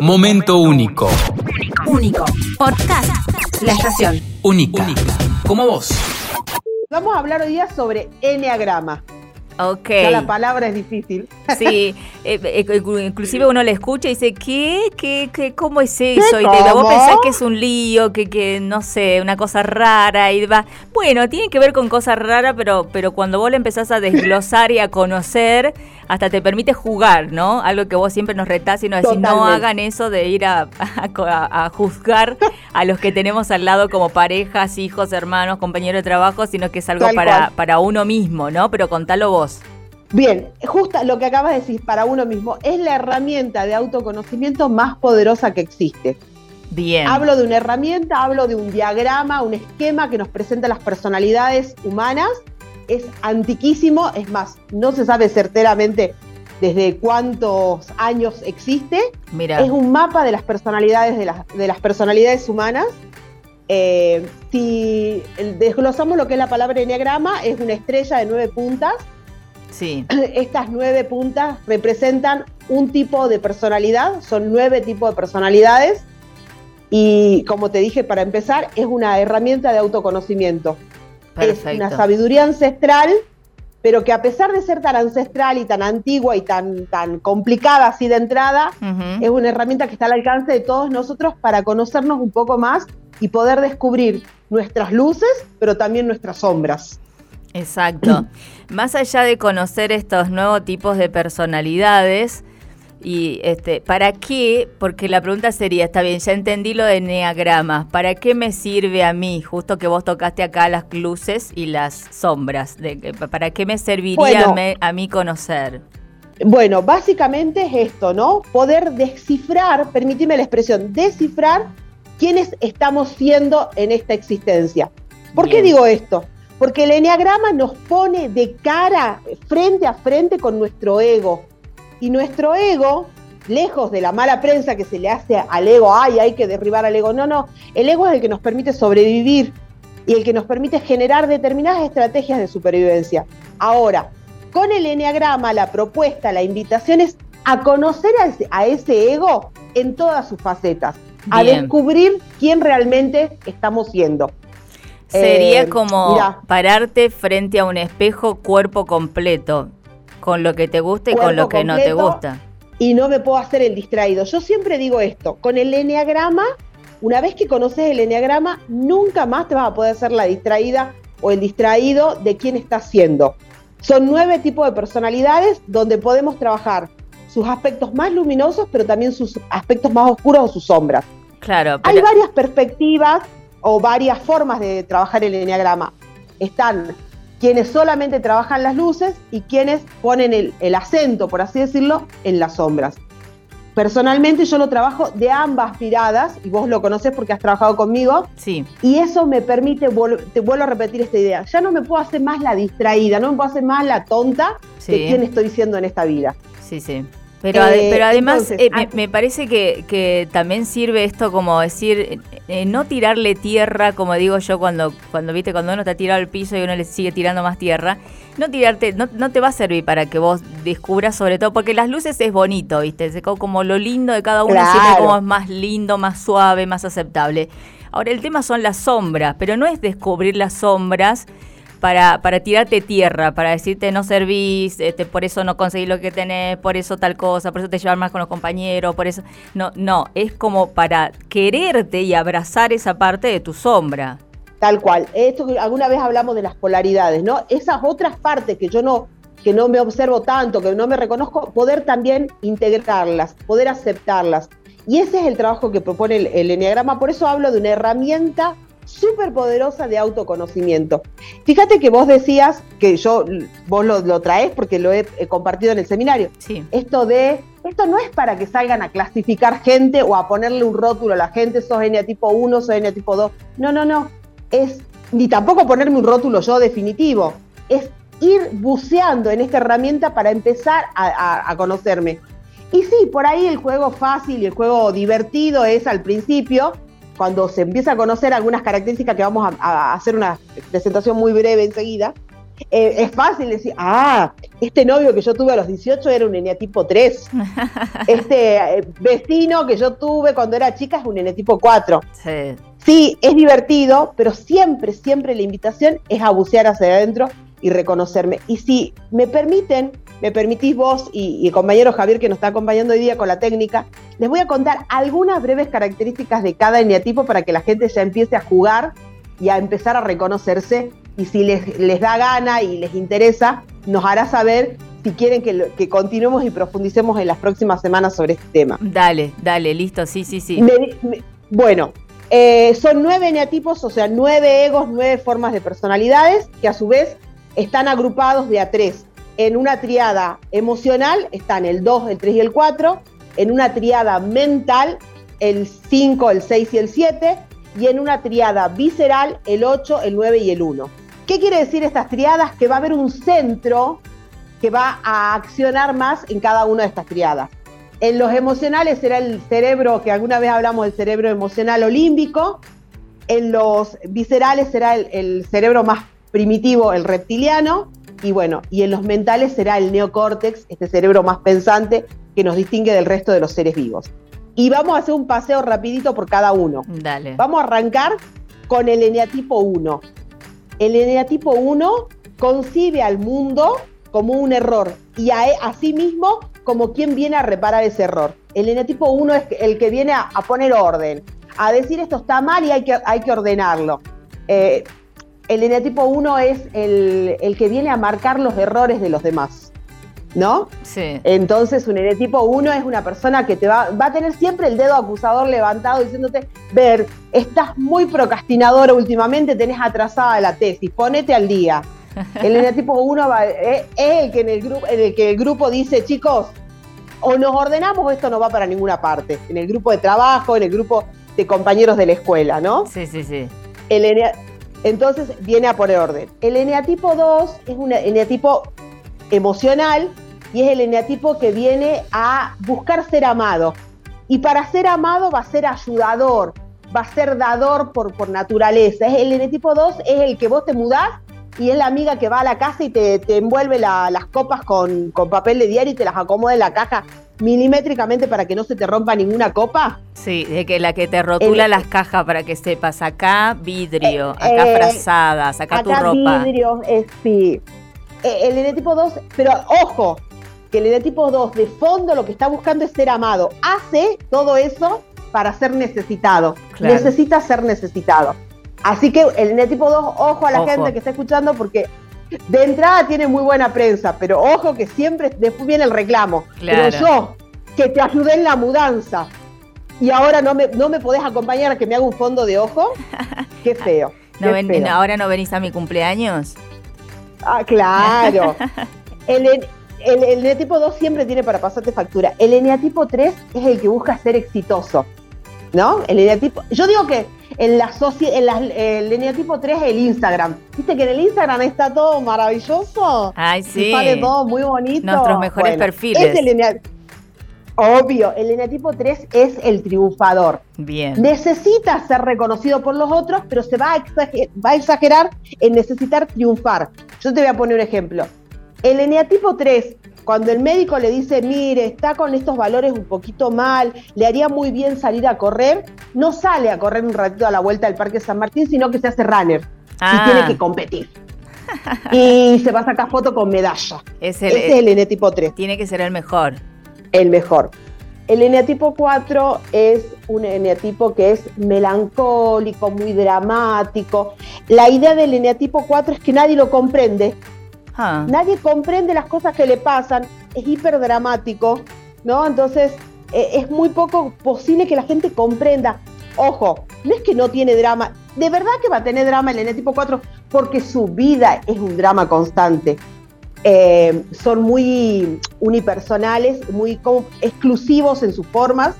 Momento único. Único. Podcast. La estación. Única. Como vos. Vamos a hablar hoy día sobre enneagrama. Ok. Ya la palabra es difícil. Sí, eh, eh, inclusive uno le escucha y dice, ¿qué? ¿Qué? qué ¿Cómo es eso? Y te, vos pensás que es un lío, que, que no sé, una cosa rara. Y va. Bueno, tiene que ver con cosas raras, pero, pero cuando vos le empezás a desglosar y a conocer, hasta te permite jugar, ¿no? Algo que vos siempre nos retás y nos decís, no Totalmente. hagan eso de ir a, a- a juzgar a los que tenemos al lado como parejas, hijos, hermanos, compañeros de trabajo, sino que es algo Tal para, cual. para uno mismo, ¿no? Pero contalo vos. Bien, justo lo que acabas de decir para uno mismo es la herramienta de autoconocimiento más poderosa que existe. Bien. Hablo de una herramienta, hablo de un diagrama, un esquema que nos presenta las personalidades humanas. Es antiquísimo, es más, no se sabe certeramente desde cuántos años existe. Mira. Es un mapa de las personalidades de las, de las personalidades humanas. Eh, si desglosamos lo que es la palabra enneagrama, es una estrella de nueve puntas. Sí. Estas nueve puntas representan un tipo de personalidad, son nueve tipos de personalidades. Y como te dije, para empezar, es una herramienta de autoconocimiento. Es una sabiduría ancestral, pero que a pesar de ser tan ancestral y tan antigua y tan, tan complicada así de entrada, es una herramienta que está al alcance de todos nosotros para conocernos un poco más y poder descubrir nuestras luces, pero también nuestras sombras. Exacto. Más allá de conocer estos nuevos tipos de personalidades, y este, ¿para qué? Porque la pregunta sería, está bien, ya entendí lo de enneagramas, ¿para qué me sirve a mí? Justo que vos tocaste acá las luces y las sombras. De, ¿Para qué me serviría Bueno. me- a mí conocer? Bueno, básicamente es esto, ¿no? Poder descifrar, permíteme la expresión, descifrar quiénes estamos siendo en esta existencia. ¿Por qué digo esto? Porque el enneagrama nos pone de cara, frente a frente con nuestro ego. Y nuestro ego, lejos de la mala prensa que se le hace al ego, ay, hay que derribar al ego. No, no, el ego es el que nos permite sobrevivir y el que nos permite generar determinadas estrategias de supervivencia. Ahora, con el enneagrama, la propuesta, la invitación es a conocer a ese, a ese ego en todas sus facetas, a descubrir quién realmente estamos siendo. Sería Eh, como mirá. pararte frente a un espejo cuerpo completo, con lo que te gusta y con lo que no te gusta. y no me puedo hacer el distraído. Yo siempre digo esto, con el enneagrama, una vez que conoces el enneagrama, nunca más te vas a poder hacer la distraída o el distraído de quién estás siendo. Son nueve tipos de personalidades donde podemos trabajar sus aspectos más luminosos, pero también sus aspectos más oscuros o sus sombras. Claro, Hay varias perspectivas o varias formas de trabajar el enneagrama. Están quienes solamente trabajan las luces y quienes ponen el, el acento, por así decirlo, en las sombras. Personalmente yo lo trabajo de ambas miradas, y vos lo conocés porque has trabajado conmigo, sí. y eso me permite, te vuelvo a repetir esta idea, ya no me puedo hacer más la distraída, no me puedo hacer más la tonta Sí. de quién estoy siendo en esta vida. Sí, sí. Pero, Eh, pero además entonces, eh, me, me parece que, que también sirve esto como decir, eh, no tirarle tierra, como digo yo cuando, cuando viste, cuando uno está tirado al piso y uno le sigue tirando más tierra, no tirarte, no, no te va a servir para que vos descubras sobre todo, porque las luces es bonito, viste, es como, como lo lindo de cada uno siempre como es más lindo, más suave, más aceptable. Ahora el tema son las sombras, pero no es descubrir las sombras para, para tirarte tierra, para decirte no servís, este, por eso no conseguís lo que tenés, por eso tal cosa, por eso te llevas más con los compañeros, por eso. No, no, es como para quererte y abrazar esa parte de tu sombra. Tal cual. Esto que alguna vez hablamos de las polaridades, ¿no? Esas otras partes que yo no, que no me observo tanto, que no me reconozco, poder también integrarlas, poder aceptarlas. Y ese es el trabajo que propone el Enneagrama. Por eso hablo de una herramienta súper poderosa de autoconocimiento. Fíjate que vos decías que yo, vos lo, lo traes porque lo he, he compartido en el seminario. Sí. Esto de, esto no es para que salgan a clasificar gente o a ponerle un rótulo a la gente, sos tipo 1, sos tipo 2. No, no, no. Es, ni tampoco ponerme un rótulo yo definitivo. Es ir buceando en esta herramienta para empezar a, a- a conocerme. Y sí, por ahí el juego fácil y el juego divertido es al principio, cuando se empieza a conocer algunas características que vamos a, a hacer una presentación muy breve enseguida, eh, es fácil decir, ah, este novio que yo tuve a los 18 era un eneatipo 3. Este eh, vecino que yo tuve cuando era chica es un eneatipo 4. Sí. Sí, es divertido, pero siempre, siempre la invitación es a bucear hacia adentro y reconocerme. Y si me permiten, me permitís vos y, y el compañero Javier que nos está acompañando hoy día con la técnica, les voy a contar algunas breves características de cada eneatipo para que la gente ya empiece a jugar y a empezar a reconocerse. Y si les, les da gana y les interesa, nos hará saber si quieren que, continuemos y profundicemos en las próximas semanas sobre este tema. Dale, dale, listo, sí, sí, sí. Me- me- bueno, eh, son nueve eneatipos, o sea, nueve egos, nueve formas de personalidades, que a su vez están agrupados de a tres. En una triada emocional están el 2, el 3 y el 4. En una triada mental, el 5, el 6 y el 7. Y en una triada visceral, el 8, el 9 y el 1. ¿Qué quiere decir estas triadas? Que va a haber un centro que va a accionar más en cada una de estas triadas. En los emocionales será el cerebro, que alguna vez hablamos del cerebro emocional olímbico. En los viscerales será el, el cerebro más primitivo, el reptiliano. Y bueno, y en los mentales será el neocórtex, este cerebro más pensante que nos distingue del resto de los seres vivos. Y vamos a hacer un paseo rapidito por cada uno. Dale. Vamos a arrancar con el eneatipo 1. El eneatipo 1 concibe al mundo como un error y a, a sí mismo como quien viene a reparar ese error. El eneatipo 1 es el que viene a, a poner orden, a decir esto está mal y hay que, hay que ordenarlo. Eh, el eneatipo 1 es el, el que viene a marcar los errores de los demás, ¿no? Sí. Entonces, un eneatipo 1 es una persona que te va, va a tener siempre el dedo acusador levantado diciéndote, ver, estás muy procrastinadora últimamente, tenés atrasada la tesis, ponete al día. El eneatipo 1 va- es, es el que en el, grupo, en el que el grupo dice, chicos, o nos ordenamos o esto no va para ninguna parte. En el grupo de trabajo, en el grupo de compañeros de la escuela, ¿no? Sí, sí, sí. El entonces viene a poner orden. El eneatipo 2 es un eneatipo emocional y es el eneatipo que viene a buscar ser amado. Y para ser amado va a ser ayudador, va a ser dador por, por naturaleza. El eneatipo 2 es el que vos te mudás y es la amiga que va a la casa y te, te envuelve la- las copas con, con papel de diario y te las acomoda en la caja milimétricamente para que no se te rompa ninguna copa. Sí, de que la que te rotula El- las cajas para que sepas, acá vidrio, acá eh, frazadas, acá, tu Acá ropa. vidrio, eh, sí. Eh, el eneatipo 2, pero ojo, que el eneatipo 2 de fondo lo que está buscando es ser amado. Hace todo eso para ser necesitado. Claro. Necesita ser necesitado. Así que el eneatipo 2, ojo a la Ojo. gente que está escuchando porque de entrada tiene muy buena prensa, pero ojo que siempre después viene el reclamo. Claro. Pero yo, que te ayudé en la mudanza y ahora no me, no me podés acompañar a que me haga un fondo de ojo, qué feo. No qué ven- feo. ¿Ahora no venís a mi cumpleaños? Ah, claro. el, el, el eneatipo 2 siempre tiene para pasarte factura. El eneatipo 3 es el que busca ser exitoso. ¿No? El eneatipo. Yo digo que en la en las- el eneatipo 3 es el Instagram. ¿Viste que en el Instagram está todo maravilloso? Ay, Y sí. sale todo muy bonito. Nuestros mejores perfiles. Es el enea- Obvio, el eneatipo 3 es el triunfador. Bien. Necesita ser reconocido por los otros, pero se va a, exager- va a exagerar en necesitar triunfar. Yo te voy a poner un ejemplo. El eneatipo 3, cuando el médico le dice, mire, está con estos valores un poquito mal, le haría muy bien salir a correr, no sale a correr un ratito a la vuelta del Parque San Martín, sino que se hace runner Ah. y tiene que competir. y se va a sacar foto con medalla. Es el, Ese es el eneatipo 3 Tiene que ser el mejor. el mejor. El eneatipo 4 es un eneatipo que es melancólico, muy dramático. La idea del eneatipo 4 es que nadie lo comprende. Ah, Nadie comprende las cosas que le pasan. Es hiperdramático, ¿no? Entonces, eh, es muy poco posible que la gente comprenda. Ojo, no es que no tiene drama. De verdad que va a tener drama el eneatipo 4 porque su vida es un drama constante. Eh, son muy unipersonales, muy exclusivos en sus formas.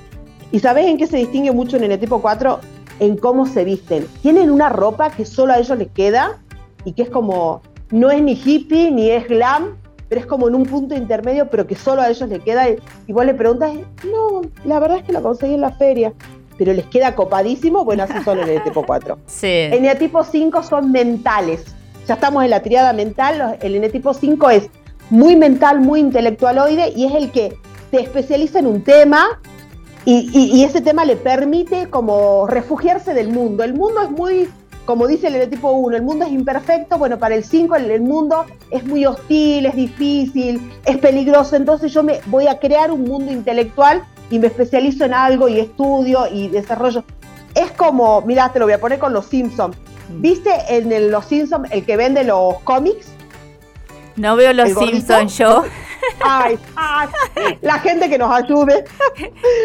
¿Y sabes en qué se distingue mucho en el tipo 4? En cómo se visten. Tienen una ropa que solo a ellos les queda y que es como, no es ni hippie ni es glam, pero es como en un punto intermedio, pero que solo a ellos les queda. Y vos le preguntas, no, la verdad es que la conseguí en la feria, pero les queda copadísimo. Bueno, así son en el tipo 4. sí. El eneatipo 5 son mentales. Ya estamos en la triada mental. El eneatipo 5 es muy mental, muy intelectualoide y es el que se especializa en un tema y, y- y ese tema le permite como refugiarse del mundo. El mundo es muy, como dice el tipo 1, el mundo es imperfecto, bueno, para el 5 el, el mundo es muy hostil, es difícil, es peligroso, entonces yo me voy a crear un mundo intelectual y me especializo en algo y estudio y desarrollo. Es como, mira, te lo voy a poner con los Simpsons. ¿Viste en el- los Simpsons el que vende los cómics? No veo los. Simpsons yo. Ay, ay, la gente que nos ayude.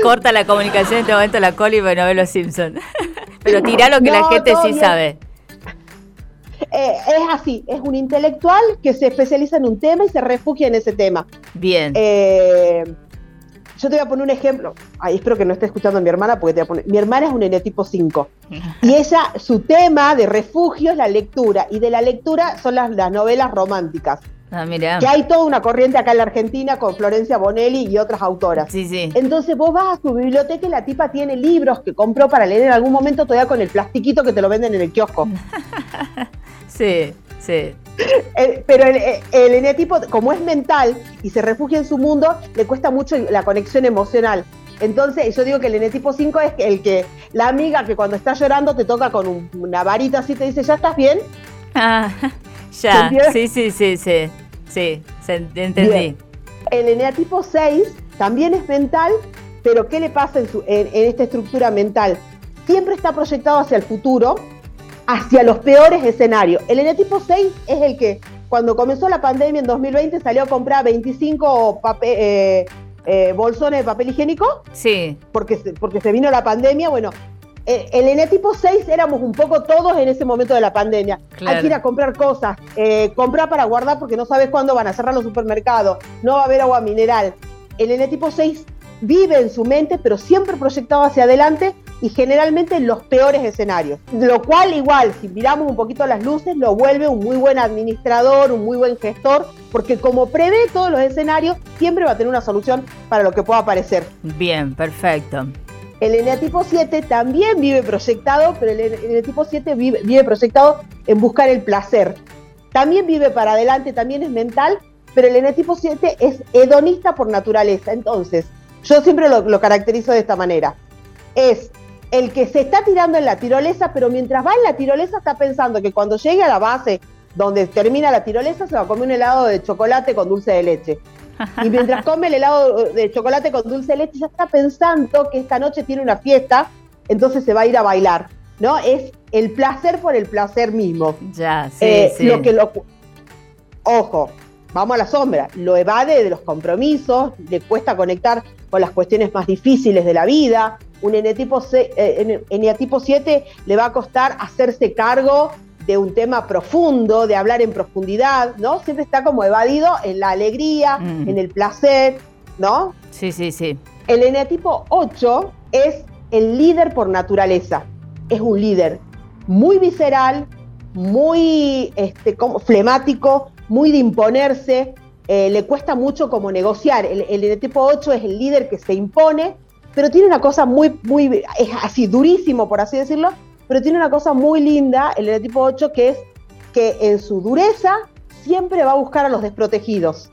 Corta la comunicación en este momento la coli, pero no veo los Simpsons. Pero tirá lo que la gente sí bien. sabe. Eh, es así, es un intelectual que se especializa en un tema y se refugia en ese tema. Bien. Eh, yo te voy a poner un ejemplo. Ay, espero que no esté escuchando a mi hermana porque te voy a poner. Mi hermana es un eneatipo 5 y ella, su tema de refugio es la lectura y de la lectura son las, las novelas románticas. Ah. Que hay toda una corriente acá en la Argentina con Florencia Bonelli y otras autoras. Sí, sí. Entonces vos vas a su biblioteca y la tipa tiene libros que compró para leer en algún momento todavía con el plastiquito que te lo venden en el kiosco. Sí, sí. Eh, pero el, el eneatipo, como es mental y se refugia en su mundo, le cuesta mucho la conexión emocional. Entonces, yo digo que el eneatipo 5 es el que la amiga que cuando está llorando te toca con un- una varita así, te dice, ¿ya estás bien? Ah, ¿Se ya. Sí, sí, sí, sí. Sí, se- entendí. Bien. El eneatipo 6 también es mental, pero ¿qué le pasa en, su- en- en esta estructura mental? Siempre está proyectado hacia el futuro, hacia los peores escenarios. El eneatipo 6 es el que cuando comenzó la pandemia en 2020 salió a comprar 25 pape- eh, eh, bolsones de papel higiénico Sí, porque se, porque se vino la pandemia. Bueno, eh, el eneatipo 6 éramos un poco todos en ese momento de la pandemia. Claro. Hay que ir a comprar cosas, eh, comprar para guardar porque no sabes cuándo van a cerrar los supermercados, no va a haber agua mineral. El eneatipo 6 vive en su mente, pero siempre proyectado hacia adelante y generalmente en los peores escenarios. Lo cual igual, si miramos un poquito las luces, lo vuelve un muy buen administrador, un muy buen gestor, porque como prevé todos los escenarios, siempre va a tener una solución para lo que pueda aparecer. bien, perfecto. El eneatipo 7 también vive proyectado, pero el eneatipo 7 vive, vive proyectado en buscar el placer. También vive para adelante, también es mental, pero el eneatipo 7 es hedonista por naturaleza. Entonces, yo siempre lo, lo caracterizo de esta manera. Es el que se está tirando en la tirolesa, pero mientras va en la tirolesa está pensando que cuando llegue a la base donde termina la tirolesa se va a comer un helado de chocolate con dulce de leche. Y mientras come el helado de chocolate con dulce de leche, ya está pensando que esta noche tiene una fiesta, entonces se va a ir a bailar. ¿No? Es el placer por el placer mismo. Ya, sí, Eh, sí. Lo que lo, ojo, vamos a la sombra, lo evade de los compromisos, le cuesta conectar con las cuestiones más difíciles de la vida. Un eneatipo, eh, ene- eneatipo 7 le va a costar hacerse cargo de un tema profundo, de hablar en profundidad, ¿no? Siempre está como evadido en la alegría, Mm. en el placer, ¿no? Sí, sí, sí. El eneatipo 8 es el líder por naturaleza. Es un líder muy visceral, muy este, como flemático, muy de imponerse. eh, le cuesta mucho como negociar. El, el eneatipo 8 es el líder que se impone, pero tiene una cosa muy, muy, es así, durísimo, por así decirlo, pero tiene una cosa muy linda, el eneatipo 8, que es que en su dureza siempre va a buscar a los desprotegidos.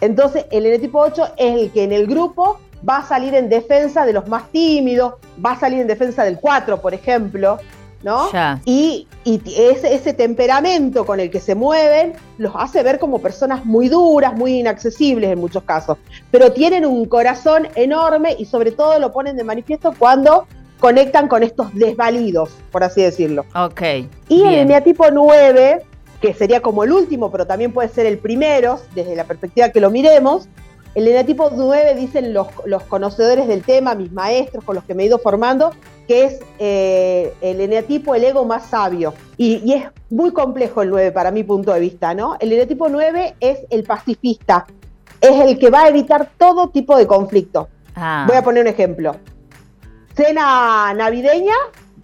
Entonces, el eneatipo 8 es el que en el grupo va a salir en defensa de los más tímidos, va a salir en defensa del 4, por ejemplo, ¿no? Ya. Y, y ese, ese temperamento con el que se mueven los hace ver como personas muy duras, muy inaccesibles en muchos casos, pero tienen un corazón enorme y sobre todo lo ponen de manifiesto cuando conectan con estos desvalidos, por así decirlo. Ok. Y el bien. eneatipo 9, que sería como el último, pero también puede ser el primero, desde la perspectiva que lo miremos, el eneatipo 9 dicen los, los conocedores del tema, mis maestros con los que me he ido formando, que es eh, el eneatipo, el ego más sabio. Y, y es muy complejo el 9 para mi punto de vista, ¿no? El eneatipo 9 es el pacifista, es el que va a evitar todo tipo de conflicto. Ah, Voy a poner un ejemplo. Cena navideña,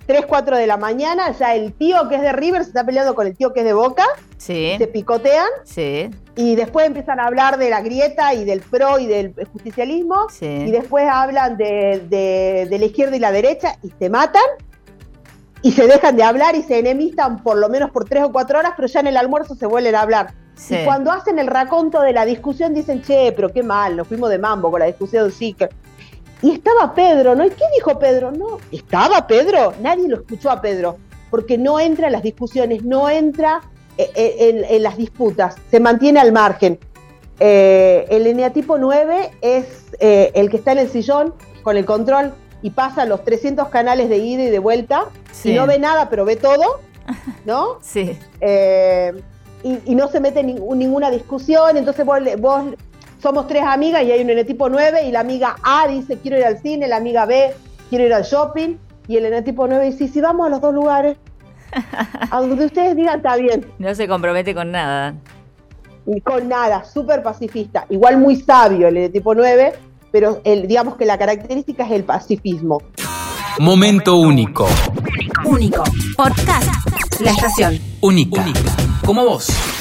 3, 4 de la mañana, ya el tío que es de River se está peleando con el tío que es de Boca, sí, se picotean sí, y después empiezan a hablar de la grieta y del pro y del justicialismo sí. y después hablan de, de- de la izquierda y la derecha y se matan y se dejan de hablar y se enemistan por lo menos por tres o cuatro horas, pero ya en el almuerzo se vuelven a hablar. Sí. Y cuando hacen el raconto de la discusión dicen, che, pero qué mal, nos fuimos de mambo con la discusión, sí. que-". Y estaba Pedro, ¿no? ¿Y qué dijo Pedro? No, ¿estaba Pedro? Nadie lo escuchó a Pedro, porque no entra en las discusiones, no entra eh, eh, en, en las disputas, se mantiene al margen. Eh, el eneatipo 9 es eh, el que está en el sillón con el control y pasa los 300 canales de ida y de vuelta Sí. y no ve nada, pero ve todo, ¿no? Sí. Eh, y, y no se mete en ninguna discusión, entonces vos, vos somos tres amigas y hay un eneatipo 9 y la amiga A dice quiero ir al cine, la amiga B quiero ir al shopping y el eneatipo 9 dice sí, vamos a los dos lugares. A donde ustedes digan está bien. No se compromete con nada. Ni con nada, súper pacifista. Igual muy sabio el tipo 9, pero el, digamos que la característica es el pacifismo. Momento único. Único. Podcast. La estación. Única. Como vos.